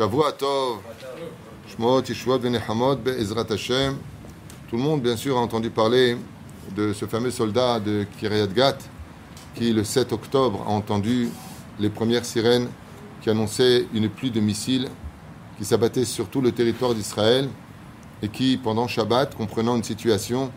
Shavua Tov. Shmot, Yeshua, Benehamot, Be'ezrat Hashem. Tout le monde, bien sûr, a entendu parler de ce fameux soldat de Kiryat Gat qui, le 7 octobre, a entendu les premières sirènes qui annonçaient une pluie de missiles qui s'abattaient sur tout le territoire d'Israël et qui, pendant Shabbat, comprenant une situation,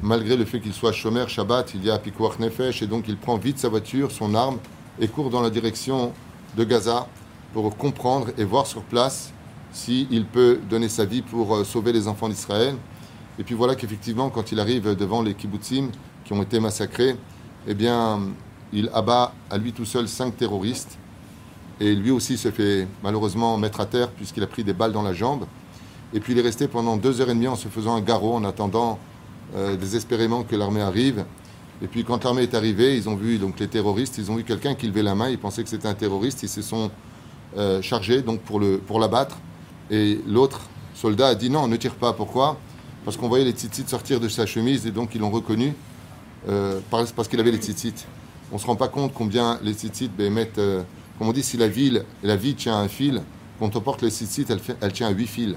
malgré le fait qu'il soit chômeur Shabbat, il y a Pikuach Nefesh et donc il prend vite sa voiture, son arme et court dans la direction de Gaza pour comprendre et voir sur place s'il peut donner sa vie pour euh, sauver les enfants d'Israël. Et puis voilà qu'effectivement, quand il arrive devant les kibbutzim qui ont été massacrés, eh bien, il abat à lui tout seul cinq terroristes. Et lui aussi se fait malheureusement mettre à terre puisqu'il a pris des balles dans la jambe. Et puis il est resté pendant deux heures et demie en se faisant un garrot en attendant euh, désespérément que l'armée arrive. Et puis quand l'armée est arrivée, ils ont vu donc les terroristes, ils ont vu quelqu'un qui levait la main, ils pensaient que c'était un terroriste, ils se sont euh, chargés donc pour le pour l'abattre. Et l'autre soldat a dit non, ne tire pas. Pourquoi? Parce qu'on voyait les tzitzit sortir de sa chemise et donc ils l'ont reconnu euh, parce qu'il avait les tzitzit. On ne se rend pas compte combien les tzitzit ben, mettent, euh, comme on dit, si la ville, la vie tient un fil, quand on porte les tzitzit, elle, elle tient à huit fils.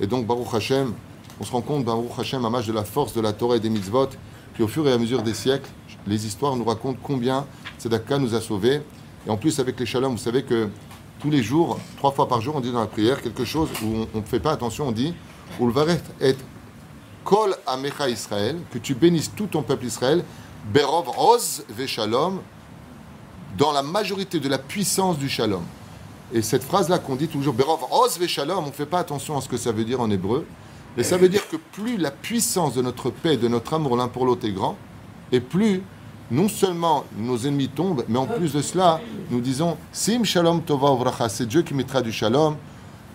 Et donc Baruch Hashem, on se rend compte, Baruch Hashem, à de la force de la Torah et des mitzvot, puis au fur et à mesure des siècles, les histoires nous racontent combien Tzedaka nous a sauvés. Et en plus, avec les shalom, vous savez que tous les jours, trois fois par jour, on dit dans la prière quelque chose où on ne fait pas attention, on dit Ulvaret et Kol Amecha Israël, que tu bénisses tout ton peuple Israël, Berov Oz Veshalom, dans la majorité de la puissance du shalom. Et cette phrase-là qu'on dit toujours, Berov Oz Veshalom, on ne fait pas attention à ce que ça veut dire en hébreu, mais ça veut dire que plus la puissance de notre paix, de notre amour l'un pour l'autre est grand, et plus non seulement nos ennemis tombent, mais en plus de cela, nous disons Sim Shalom Tova Uvracha, c'est Dieu qui mettra du shalom,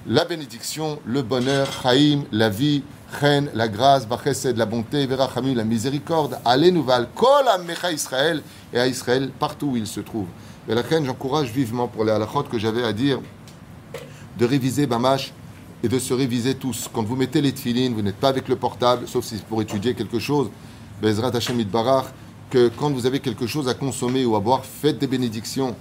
la bénédiction, le bonheur, Chaim, la vie, Chen, la grâce, Bachesed, la bonté, Verachamim, la miséricorde, allez nous Kol Amecha Israël, et à Israël, partout où il se trouve. Et la j'encourage vivement pour les halachot que j'avais à dire, de réviser Bamash et de se réviser tous. Quand vous mettez les tefilines, vous n'êtes pas avec le portable, sauf si c'est pour étudier quelque chose. Bezrat Hashem Barach, que quand vous avez quelque chose à consommer ou à boire, faites des bénédictions.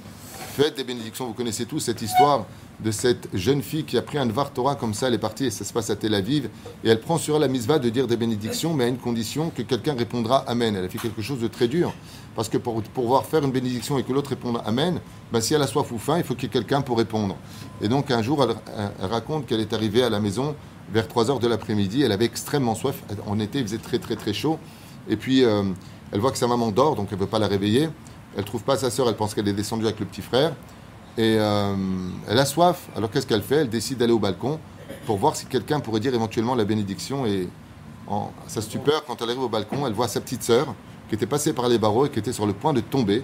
Faites des bénédictions. Vous connaissez tous cette histoire de cette jeune fille qui a pris un Dvar Torah comme ça, elle est partie et ça se passe à Tel Aviv, et elle prend sur elle la misva de dire des bénédictions, mais à une condition que quelqu'un répondra Amen. Elle a fait quelque chose de très dur, parce que pour pouvoir faire une bénédiction et que l'autre réponde Amen, ben si elle a soif ou faim, il faut qu'il y ait quelqu'un pour répondre. Et donc un jour, elle, raconte qu'elle est arrivée à la maison vers 3 heures de l'après-midi, elle avait extrêmement soif, en été il faisait très très très chaud, et puis euh, elle voit que sa maman dort, donc elle ne veut pas la réveiller, elle trouve pas sa sœur, elle pense qu'elle est descendue avec le petit frère, et euh, elle a soif. Alors qu'est-ce qu'elle fait? Elle décide d'aller au balcon pour voir si quelqu'un pourrait dire éventuellement la bénédiction. Et en sa stupeur, quand elle arrive au balcon, elle voit sa petite sœur qui était passée par les barreaux et qui était sur le point de tomber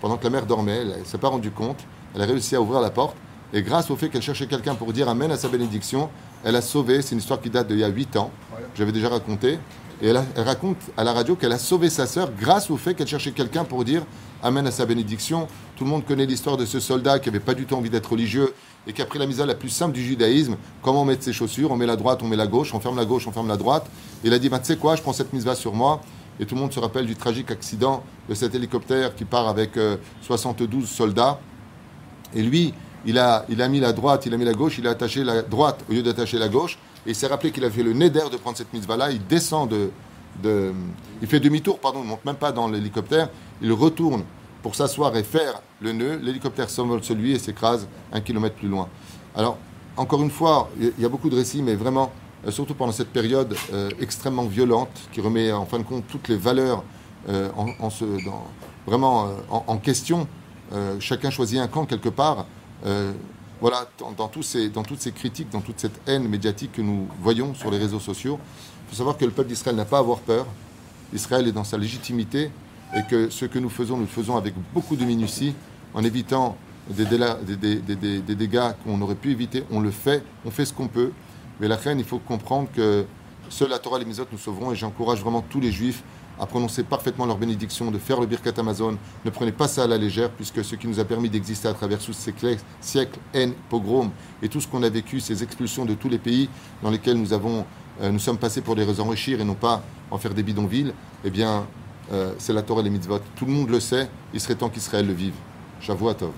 pendant que la mère dormait. Elle ne s'est pas rendue compte. Elle a réussi à ouvrir la porte. Et grâce au fait qu'elle cherchait quelqu'un pour dire Amen à sa bénédiction, elle a sauvé. C'est une histoire qui date d'il y a 8 ans. J'avais déjà raconté. Et elle, raconte à la radio qu'elle a sauvé sa sœur grâce au fait qu'elle cherchait quelqu'un pour dire Amen à sa bénédiction. Tout le monde connaît l'histoire de ce soldat qui n'avait pas du tout envie d'être religieux et qui a pris la mise à la plus simple du judaïsme. Comment mettre ses chaussures? On met la droite, on met la gauche, on ferme la gauche, on ferme la droite. il a dit bah, Tu sais quoi, je prends cette mise sur moi. Et tout le monde se rappelle du tragique accident de cet hélicoptère qui part avec 72 euh, soldats. Et lui, il a, il a mis la droite, il a mis la gauche, il a attaché la droite au lieu d'attacher la gauche. Et il s'est rappelé qu'il avait le nez d'air de prendre cette mitzvah-là. Il descend de, de. Il fait demi-tour, pardon, il ne monte même pas dans l'hélicoptère. Il retourne pour s'asseoir et faire le nœud. L'hélicoptère s'envole sur lui et s'écrase un kilomètre plus loin. Alors, encore une fois, il y a beaucoup de récits, mais vraiment, euh, surtout pendant cette période euh, extrêmement violente qui remet en fin de compte toutes les valeurs euh, en, vraiment en, question. chacun choisit un camp quelque part voilà, dans, toutes ces critiques, dans toute cette haine médiatique que nous voyons sur les réseaux sociaux, il faut savoir que le peuple d'Israël n'a pas à avoir peur. Israël est dans sa légitimité et que ce que nous faisons, nous le faisons avec beaucoup de minutie, en évitant des, dégâts qu'on aurait pu éviter. On le fait, on fait ce qu'on peut. Mais la reine, il faut comprendre que seul la Torah et les Mitzvot nous sauveront et j'encourage vraiment tous les juifs à prononcer parfaitement leur bénédiction, de faire le Birkat Amazon. Ne prenez pas ça à la légère, puisque ce qui nous a permis d'exister à travers tous ces siècles, haine, pogrom, et tout ce qu'on a vécu, ces expulsions de tous les pays dans lesquels nous, avons, euh, nous sommes passés pour les enrichir et non pas en faire des bidonvilles, eh bien, euh, c'est la Torah et les mitzvot. Tout le monde le sait, il serait temps qu'Israël le vive. Tov.